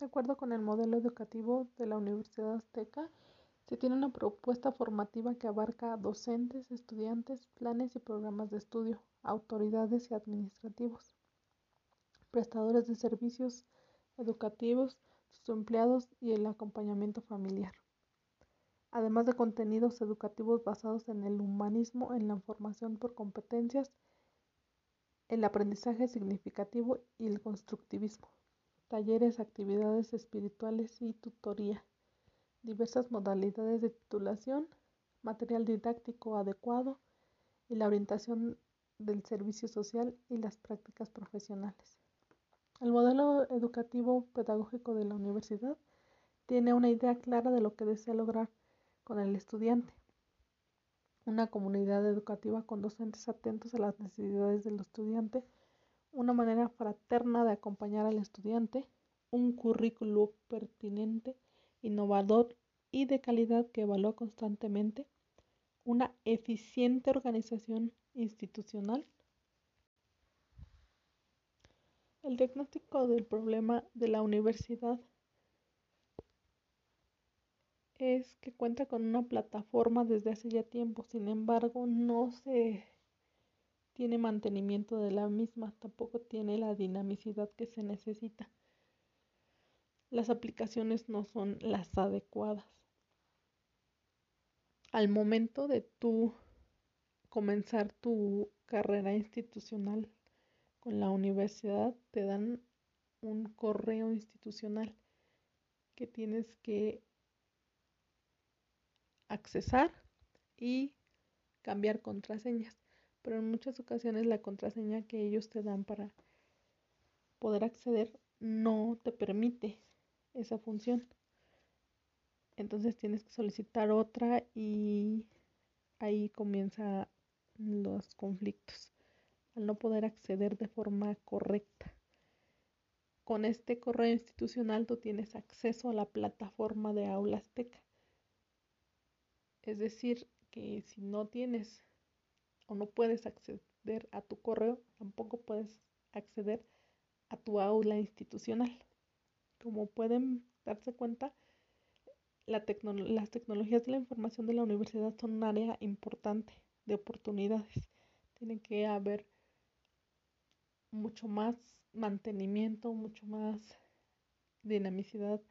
De acuerdo con el modelo educativo de la Universidad Azteca, se tiene una propuesta formativa que abarca a docentes, estudiantes, planes y programas de estudio, autoridades y administrativos, prestadores de servicios educativos, sus empleados y el acompañamiento familiar. Además de contenidos educativos basados en el humanismo, en la formación por competencias, el aprendizaje significativo y el constructivismo, talleres, actividades espirituales y tutoría, diversas modalidades de titulación, material didáctico adecuado y la orientación del servicio social y las prácticas profesionales. El modelo educativo pedagógico de la universidad tiene una idea clara de lo que desea lograr con el estudiante una comunidad educativa con docentes atentos a las necesidades del estudiante, una manera fraterna de acompañar al estudiante, un currículo pertinente, innovador y de calidad que evalúa constantemente, una eficiente organización institucional. El diagnóstico del problema de la universidad es que cuenta con una plataforma desde hace ya tiempo, sin embargo no se tiene mantenimiento de la misma, tampoco tiene la dinamicidad que se necesita. Las aplicaciones no son las adecuadas. Al momento de comenzar tu carrera institucional con la universidad, te dan un correo institucional que tienes que accesar y cambiar contraseñas. Pero en muchas ocasiones la contraseña que ellos te dan para poder acceder no te permite esa función. Entonces tienes que solicitar otra y ahí comienzan los conflictos al no poder acceder de forma correcta. Con este correo institucional tú tienes acceso a la plataforma de Aula Azteca es decir, que si no tienes o no puedes acceder a tu correo, tampoco puedes acceder a tu aula institucional. Como pueden darse cuenta, las tecnologías de la información de la universidad son un área importante de oportunidades. Tiene que haber mucho más mantenimiento, mucho más dinamicidad,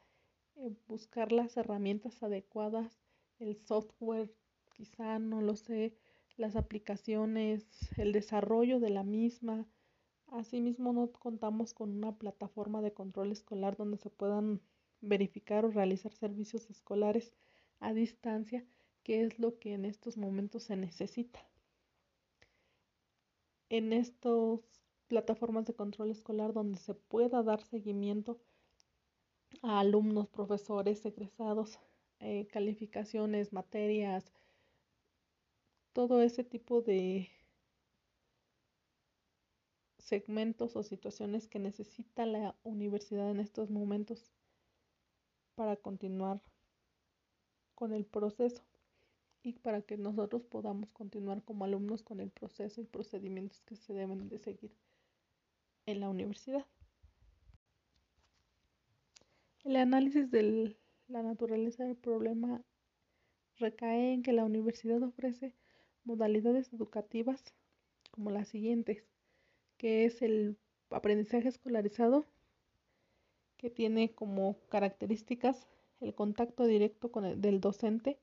buscar las herramientas adecuadas el software, quizá no lo sé, las aplicaciones, el desarrollo de la misma. Asimismo, no contamos con una plataforma de control escolar donde se puedan verificar o realizar servicios escolares a distancia, que es lo que en estos momentos se necesita. En estas plataformas de control escolar donde se pueda dar seguimiento a alumnos, profesores, egresados, eh, calificaciones, materias, todo ese tipo de segmentos o situaciones que necesita la universidad en estos momentos para continuar con el proceso y para que nosotros podamos continuar como alumnos con el proceso y procedimientos que se deben de seguir en la universidad. El análisis del la naturaleza del problema recae en que la universidad ofrece modalidades educativas como las siguientes, que es el aprendizaje escolarizado, que tiene como características el contacto directo con el, del docente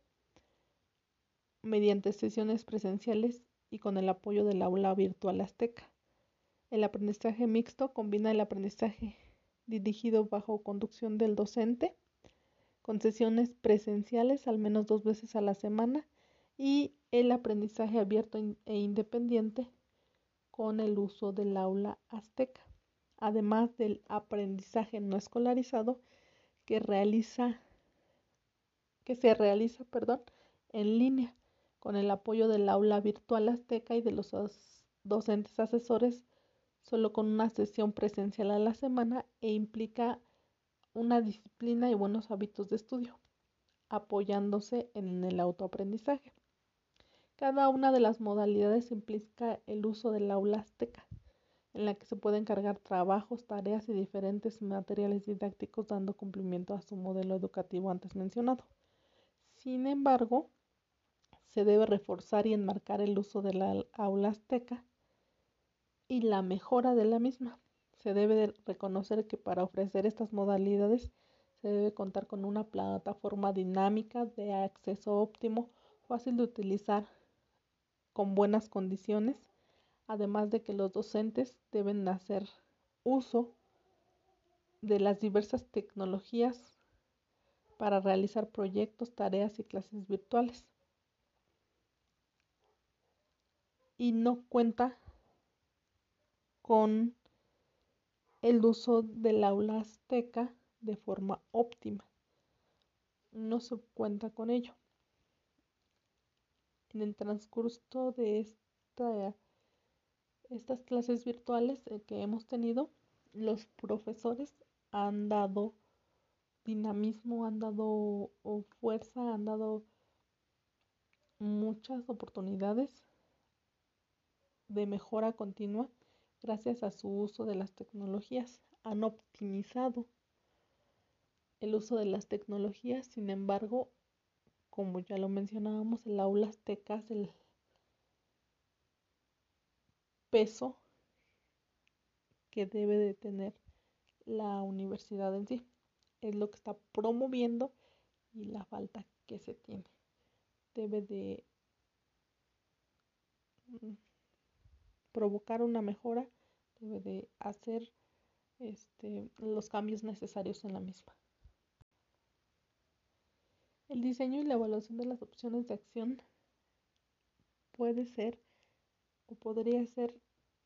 mediante sesiones presenciales y con el apoyo del aula virtual azteca. El aprendizaje mixto combina el aprendizaje dirigido bajo conducción del docente con sesiones presenciales al menos dos veces a la semana y el aprendizaje abierto e independiente con el uso del aula azteca, además del aprendizaje no escolarizado que realiza que se realiza, perdón, en línea con el apoyo del aula virtual azteca y de los docentes asesores solo con una sesión presencial a la semana e implica una disciplina y buenos hábitos de estudio, apoyándose en el autoaprendizaje. Cada una de las modalidades implica el uso del aula azteca. en la que se pueden cargar trabajos, tareas y diferentes materiales didácticos dando cumplimiento a su modelo educativo antes mencionado. Sin embargo, se debe reforzar y enmarcar el uso de la aula azteca y la mejora de la misma. Se debe reconocer que para ofrecer estas modalidades se debe contar con una plataforma dinámica de acceso óptimo, fácil de utilizar, con buenas condiciones, además de que los docentes deben hacer uso de las diversas tecnologías para realizar proyectos, tareas y clases virtuales. Y no cuenta con el uso del aula azteca de forma óptima. No se cuenta con ello. En el transcurso de esta, estas clases virtuales eh, que hemos tenido, los profesores han dado dinamismo, han dado fuerza, han dado muchas oportunidades de mejora continua gracias a su uso de las tecnologías. Han optimizado el uso de las tecnologías, sin embargo, como ya lo mencionábamos, el aula azteca es el peso que debe de tener la universidad en sí. Es lo que está promoviendo y la falta que se tiene. Debe de mm, provocar una mejora, debe de hacer este, los cambios necesarios en la misma. El diseño y la evaluación de las opciones de acción puede ser o podría ser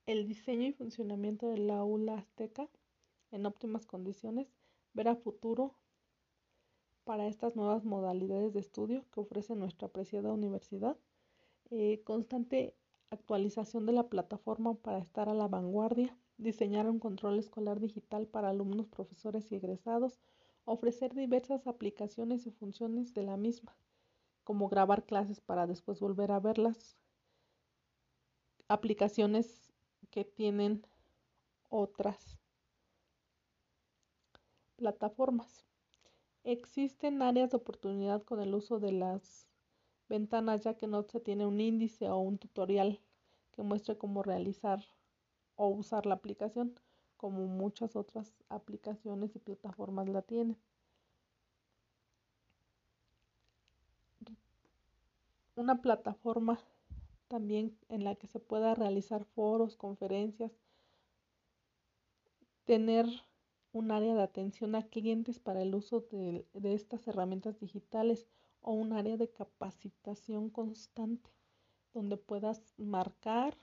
el diseño y funcionamiento del aula azteca en óptimas condiciones, ver a futuro para estas nuevas modalidades de estudio que ofrece nuestra apreciada universidad, eh, constante actualización de la plataforma para estar a la vanguardia, diseñar un control escolar digital para alumnos, profesores y egresados, ofrecer diversas aplicaciones y funciones de la misma, como grabar clases para después volver a verlas, aplicaciones que tienen otras plataformas. Existen áreas de oportunidad con el uso de las ventanas ya que no se tiene un índice o un tutorial que muestre cómo realizar o usar la aplicación como muchas otras aplicaciones y plataformas la tienen. Una plataforma también en la que se pueda realizar foros, conferencias, tener un área de atención a clientes para el uso de, de estas herramientas digitales o un área de capacitación constante donde puedas marcar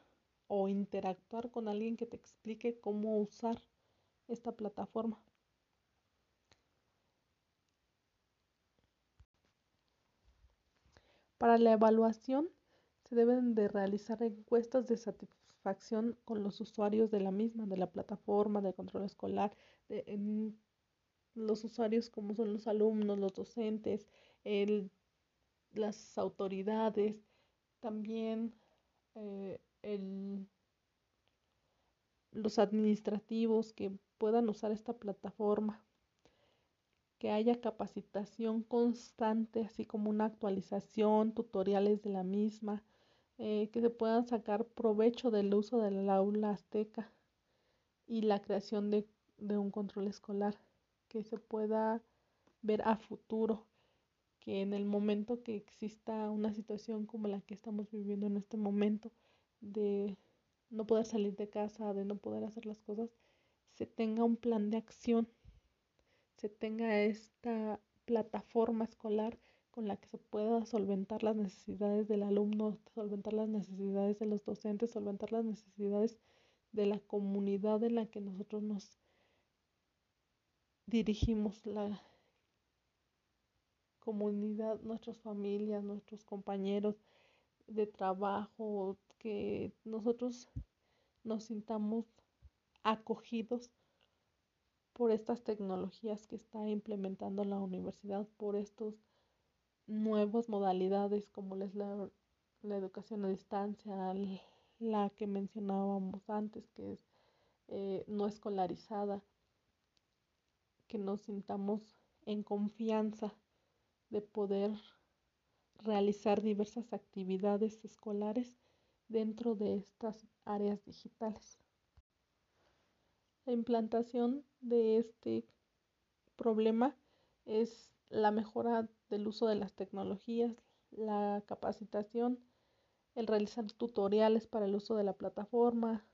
o interactuar con alguien que te explique cómo usar esta plataforma. Para la evaluación se deben de realizar encuestas de satisfacción con los usuarios de la misma, de la plataforma de control escolar, de, los usuarios como son los alumnos, los docentes, las autoridades, también eh, los administrativos que puedan usar esta plataforma, que haya capacitación constante, así como una actualización, tutoriales de la misma, eh, que se puedan sacar provecho del uso del aula azteca y la creación de un control escolar, que se pueda ver a futuro, que en el momento que exista una situación como la que estamos viviendo en este momento, de no poder salir de casa, de no poder hacer las cosas, se tenga un plan de acción, se tenga esta plataforma escolar con la que se pueda solventar las necesidades del alumno, solventar las necesidades de los docentes, solventar las necesidades de la comunidad en la que nosotros nos dirigimos, la comunidad, nuestras familias, nuestros compañeros de trabajo, que nosotros nos sintamos acogidos por estas tecnologías que está implementando la universidad, por estas nuevas modalidades como es la, educación a distancia, la que mencionábamos antes, que es eh, no escolarizada, que nos sintamos en confianza de poder realizar diversas actividades escolares dentro de estas áreas digitales. La implantación de este problema es la mejora del uso de las tecnologías, la capacitación, el realizar tutoriales para el uso de la plataforma,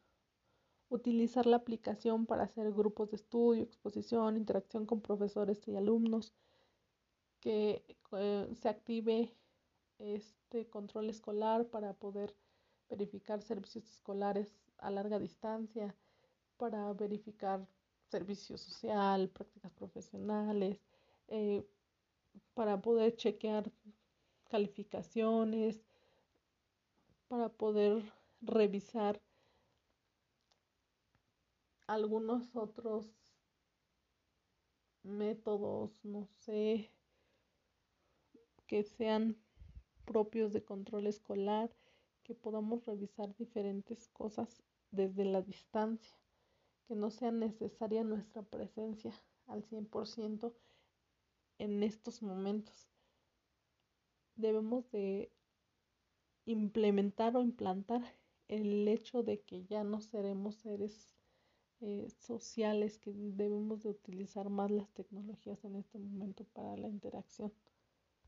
utilizar la aplicación para hacer grupos de estudio, exposición, interacción con profesores y alumnos, que eh, se active este control escolar para poder verificar servicios escolares a larga distancia, para verificar servicio social, prácticas profesionales, eh, para poder chequear calificaciones, para poder revisar algunos otros métodos, no sé, que sean propios de control escolar, que podamos revisar diferentes cosas desde la distancia, que no sea necesaria nuestra presencia al 100% en estos momentos. Debemos de implementar o implantar el hecho de que ya no seremos seres eh, sociales, que debemos de utilizar más las tecnologías en este momento para la interacción.